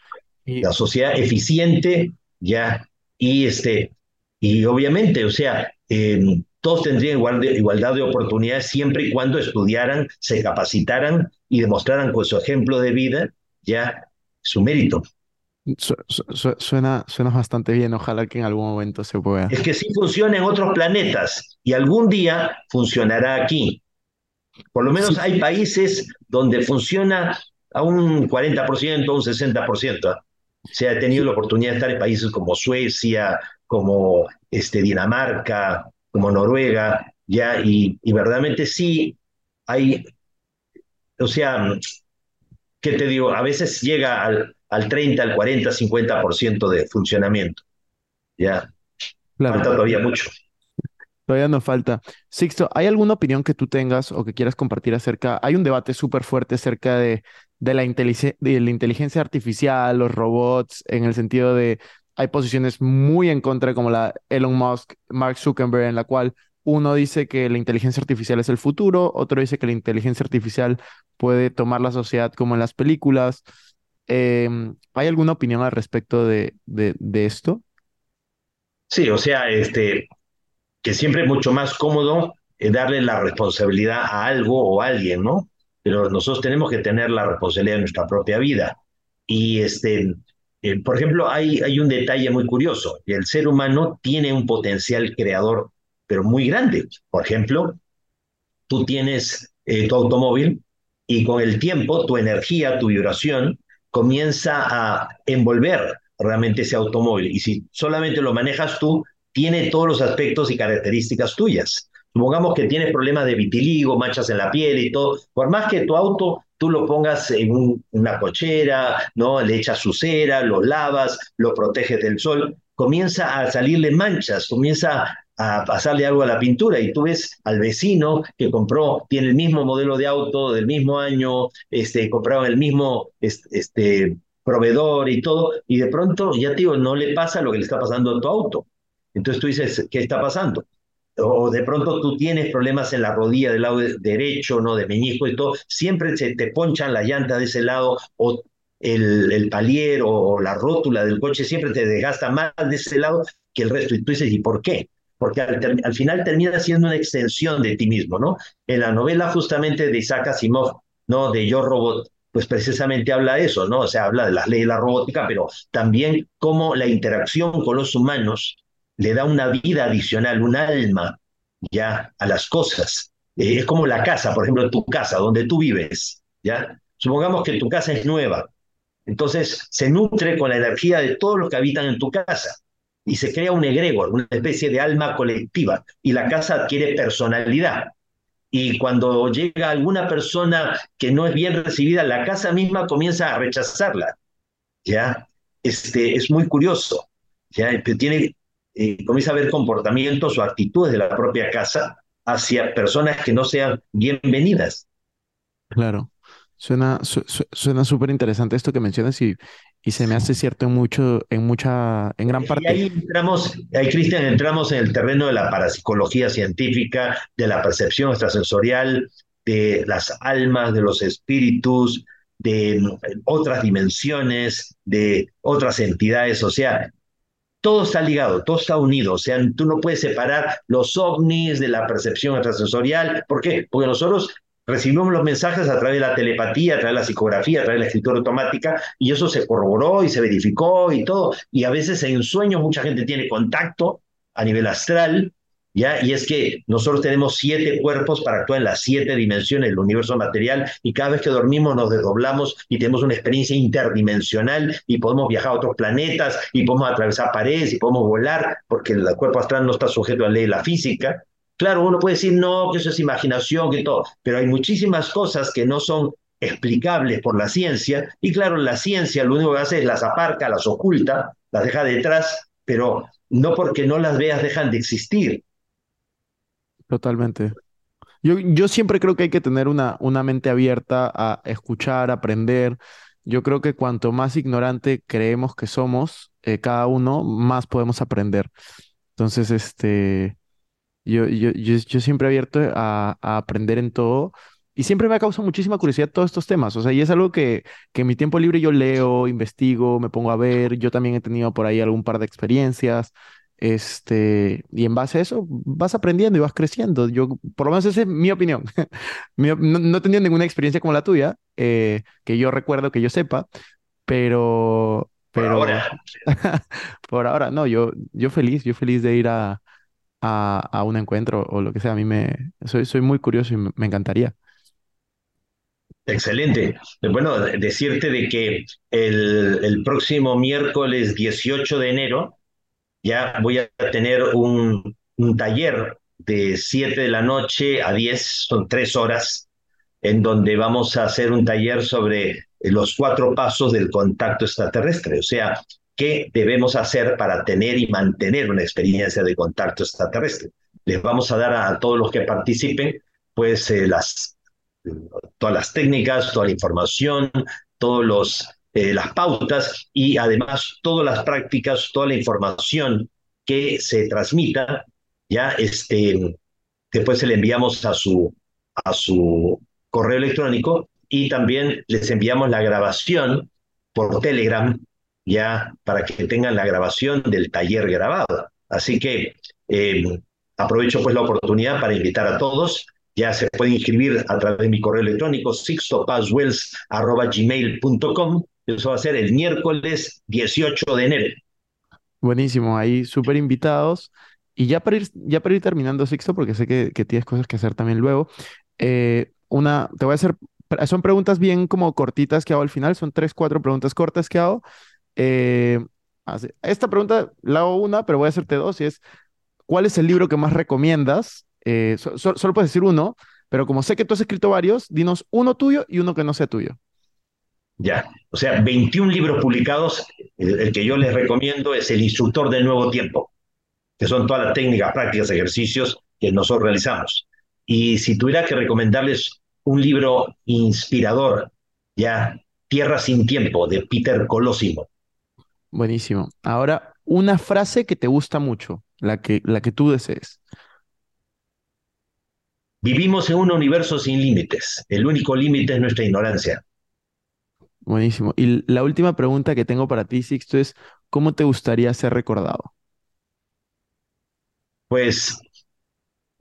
Y la sociedad eficiente, ya, y este, y obviamente, o sea, eh, todos tendrían igual de- igualdad de oportunidades siempre y cuando estudiaran, se capacitaran y demostraran con su ejemplo de vida ya su mérito. Su- su- su- suena, suena bastante bien, ojalá que en algún momento se pueda. Es que sí funciona en otros planetas y algún día funcionará aquí. Por lo menos Sí, hay países donde funciona a un 40%, un 60%. ¿ah? Se ha tenido la oportunidad de estar en países como Suecia, como este, Dinamarca, como Noruega, ya, y, y verdaderamente sí hay, o sea, ¿qué te digo? A veces llega al, al 30, al 40, 50% de funcionamiento, ya, claro. falta todavía mucho. Todavía nos falta. Sixto, ¿hay alguna opinión que tú tengas o que quieras compartir acerca? Hay un debate súper fuerte acerca de, de la de la inteligencia artificial, los robots, en el sentido de hay posiciones muy en contra, como la Elon Musk, Mark Zuckerberg, en la cual uno dice que la inteligencia artificial es el futuro, otro dice que la inteligencia artificial puede tomar la sociedad como en las películas. Em, ¿hay alguna opinión al respecto de, de, esto? Sí, o sea, este, que siempre es mucho más cómodo eh, darle la responsabilidad a algo o a alguien, ¿no? Pero nosotros tenemos que tener la responsabilidad de nuestra propia vida. Y este, eh, por ejemplo, hay, hay un detalle muy curioso. El ser humano tiene un potencial creador, pero muy grande. Por ejemplo, tú tienes eh, tu automóvil y con el tiempo tu energía, tu vibración, comienza a envolver realmente ese automóvil. Y si solamente lo manejas tú, tiene todos los aspectos y características tuyas. Supongamos que tienes problemas de vitiligo, manchas en la piel y todo. Por más que tu auto tú lo pongas en un- una cochera, ¿no? Le echas su cera, lo lavas, lo proteges del sol, comienza a salirle manchas, comienza a pasarle algo a la pintura y tú ves al vecino que compró, tiene el mismo modelo de auto del mismo año, este, compraron el mismo es- este, proveedor y todo, y de pronto, ya te digo, no le pasa lo que le está pasando a tu auto. Entonces tú dices, ¿qué está pasando? o de pronto tú tienes problemas en la rodilla del lado de- derecho, ¿no? De meñisco y todo, siempre se te ponchan las llantas de ese lado o el, el palier o, o la rótula del coche siempre te desgasta más de ese lado que el resto. Y tú dices, ¿y por qué? Porque al, al final termina siendo una extensión de ti mismo, ¿no? En la novela justamente de Isaac Asimov, ¿no? De Yo Robot, pues precisamente habla de eso, ¿no? O sea, habla de las leyes de la robótica, pero también cómo la interacción con los humanos le da una vida adicional, un alma ya a las cosas. Eh, es como la casa, por ejemplo, tu casa, donde tú vives, ¿ya? Supongamos que tu casa es nueva, entonces se nutre con la energía de todos los que habitan en tu casa y se crea un egregor, una especie de alma colectiva y la casa adquiere personalidad. Y cuando llega alguna persona que no es bien recibida, la casa misma comienza a rechazarla, ¿ya? Este, es muy curioso, ¿ya? Tiene, eh, comienza a ver comportamientos o actitudes de la propia casa hacia personas que no sean bienvenidas. Claro. Suena, su- su- súper interesante esto que mencionas y, y se me hace cierto en mucho, en mucha, en gran Y parte. ahí entramos, ahí Cristian, entramos en el terreno de la parapsicología científica, de la percepción extrasensorial, de las almas, de los espíritus, de mm, otras dimensiones, de otras entidades, o sea, todo está ligado, todo está unido, o sea, tú no puedes separar los ovnis de la percepción extrasensorial. ¿Por qué? Porque nosotros recibimos los mensajes a través de la telepatía, a través de la psicografía, a través de la escritura automática, y eso se corroboró y se verificó y todo. Y a veces en sueños mucha gente tiene contacto a nivel astral, ¿ya? Y es que nosotros tenemos siete cuerpos para actuar en las siete dimensiones del universo material, y cada vez que dormimos nos desdoblamos y tenemos una experiencia interdimensional y podemos viajar a otros planetas y podemos atravesar paredes y podemos volar, porque el cuerpo astral no está sujeto a la ley de la física. Claro, uno puede decir, no, que eso es imaginación, que todo, pero hay muchísimas cosas que no son explicables por la ciencia, y claro, la ciencia lo único que hace es las aparca, las oculta, las deja detrás, pero no porque no las veas dejan de existir. Totalmente. Yo, yo siempre creo que hay que tener una, una mente abierta a escuchar, aprender. Yo creo que cuanto más ignorante creemos que somos, eh, cada uno, más podemos aprender. Entonces, este, yo, yo, yo, yo siempre abierto a, a aprender en todo y siempre me ha causado muchísima curiosidad todos estos temas. O sea, y es algo que, que en mi tiempo libre yo leo, investigo, me pongo a ver. Yo también he tenido por ahí algún par de experiencias. Este, y en base a eso vas aprendiendo y vas creciendo. Yo, por lo menos esa es mi opinión. No, no he tenido ninguna experiencia como la tuya, eh, que yo recuerdo, que yo sepa, pero, Por pero ahora, por ahora, no, yo, yo feliz, yo feliz de ir a, a, a un encuentro o lo que sea. A mí me, soy, soy muy curioso y me, encantaría. excelente. Bueno, decirte de que el, el próximo miércoles 18 de enero ya voy a tener un, un taller de 7 de la noche a 10, son tres horas, en donde vamos a hacer un taller sobre los cuatro pasos del contacto extraterrestre, o sea, qué debemos hacer para tener y mantener una experiencia de contacto extraterrestre. Les vamos a dar a todos los que participen, pues, eh, las, todas las técnicas, toda la información, todos los eh, las pautas y además todas las prácticas, toda la información que se transmita, ya este, después se le enviamos a su, a su correo electrónico y también les enviamos la grabación por Telegram, ya para que tengan la grabación del taller grabado. Así que eh, aprovecho pues la oportunidad para invitar a todos. Ya se pueden inscribir a través de mi correo electrónico sixtopaswells.gmail.com. Eso va a ser el miércoles 18 de enero. Buenísimo, ahí súper invitados. Y ya para ir, ya para ir terminando, Sixto, porque sé que, que tienes cosas que hacer también luego, eh, una, te voy a hacer, son preguntas bien como cortitas que hago al final, son tres, cuatro preguntas cortas que hago. Eh, esta pregunta la hago una, pero voy a hacerte dos, y es, ¿cuál es el libro que más recomiendas? Eh, so- so- solo puedes decir uno, pero como sé que tú has escrito varios, dinos uno tuyo y uno que no sea tuyo. Ya, o sea, 21 libros publicados. El, el que yo les recomiendo es El Instructor del Nuevo Tiempo, que son todas las técnicas, prácticas, ejercicios que nosotros realizamos. Y si tuviera que recomendarles un libro inspirador, ya, Tierra sin Tiempo, de Peter Colosimo. Buenísimo. Ahora, una frase que te gusta mucho, la que, la que tú desees. Vivimos en un universo sin límites. El único límite es nuestra ignorancia. Buenísimo. Y la última pregunta que tengo para ti, Sixto, es ¿cómo te gustaría ser recordado? Pues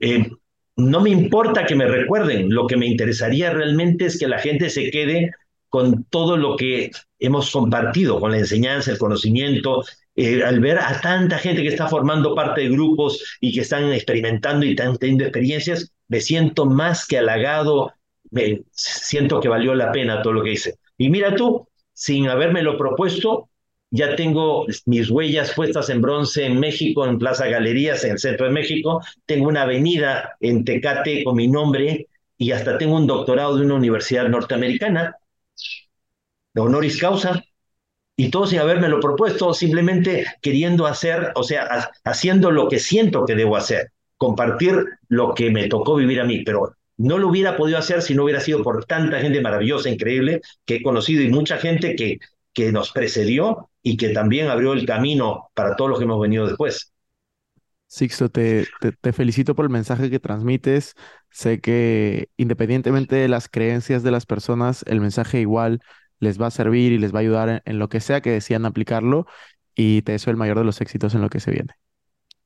eh, no me importa que me recuerden, lo que me interesaría realmente es que la gente se quede con todo lo que hemos compartido, con la enseñanza, el conocimiento, eh, al ver a tanta gente que está formando parte de grupos y que están experimentando y están teniendo experiencias, me siento más que halagado, me siento que valió la pena todo lo que hice. Y mira tú, sin habérmelo propuesto, ya tengo mis huellas puestas en bronce en México, en Plaza Galerías, en el centro de México. Tengo una avenida en Tecate con mi nombre y hasta tengo un doctorado de una universidad norteamericana, de honoris causa. Y todo sin habérmelo propuesto, simplemente queriendo hacer, o sea, ha- haciendo lo que siento que debo hacer, compartir lo que me tocó vivir a mí, pero no lo hubiera podido hacer si no hubiera sido por tanta gente maravillosa, increíble, que he conocido y mucha gente que, que nos precedió y que también abrió el camino para todos los que hemos venido después. Sixto, te, te felicito por el mensaje que transmites. Sé que independientemente de las creencias de las personas, el mensaje igual les va a servir y les va a ayudar en, lo que sea que decidan aplicarlo. Y te deseo el mayor de los éxitos en lo que se viene.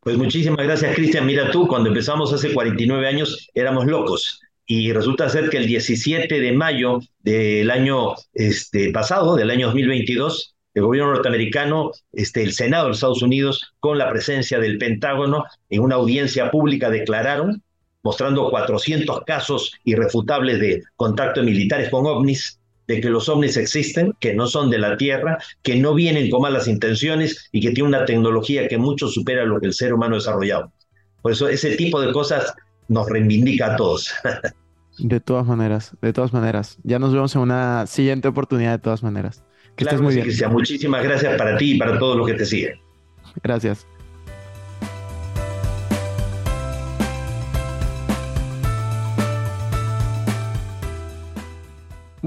Pues muchísimas gracias, Cristian. Mira tú, cuando empezamos hace 49 años éramos locos y resulta ser que el 17 de mayo del año este, pasado, del año 2022, el gobierno norteamericano, este, el Senado de los Estados Unidos, con la presencia del Pentágono, en una audiencia pública declararon, mostrando 400 casos irrefutables de contacto de militares con ovnis, de que los ovnis existen, que no son de la Tierra, que no vienen con malas intenciones y que tienen una tecnología que mucho supera lo que el ser humano ha desarrollado. Por eso ese tipo de cosas nos reivindica a todos. De todas maneras, de todas maneras. Ya nos vemos en una siguiente oportunidad de todas maneras. Que Claro estés muy sí, bien. Cristian. Muchísimas gracias para ti y para todos los que te siguen. Gracias.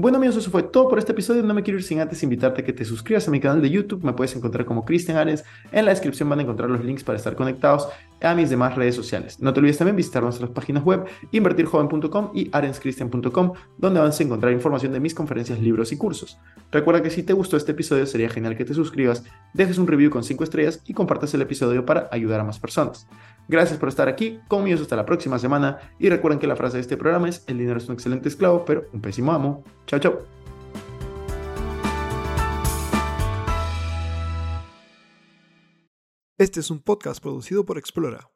Bueno amigos, eso fue todo por este episodio. No me quiero ir sin antes invitarte a que te suscribas a mi canal de YouTube. Me puedes encontrar como Cristian Arens. En la descripción van a encontrar los links para estar conectados a mis demás redes sociales. No te olvides también visitar nuestras páginas web invertirjoven.com y arenscristian.com donde vas a encontrar información de mis conferencias, libros y cursos. Recuerda que si te gustó este episodio sería genial que te suscribas, dejes un review con 5 estrellas y compartas el episodio para ayudar a más personas. Gracias por estar aquí, conmigo hasta la próxima semana y recuerden que la frase de este programa es el dinero es un excelente esclavo pero un pésimo amo. Chao, chao. Este es un podcast producido por Explora.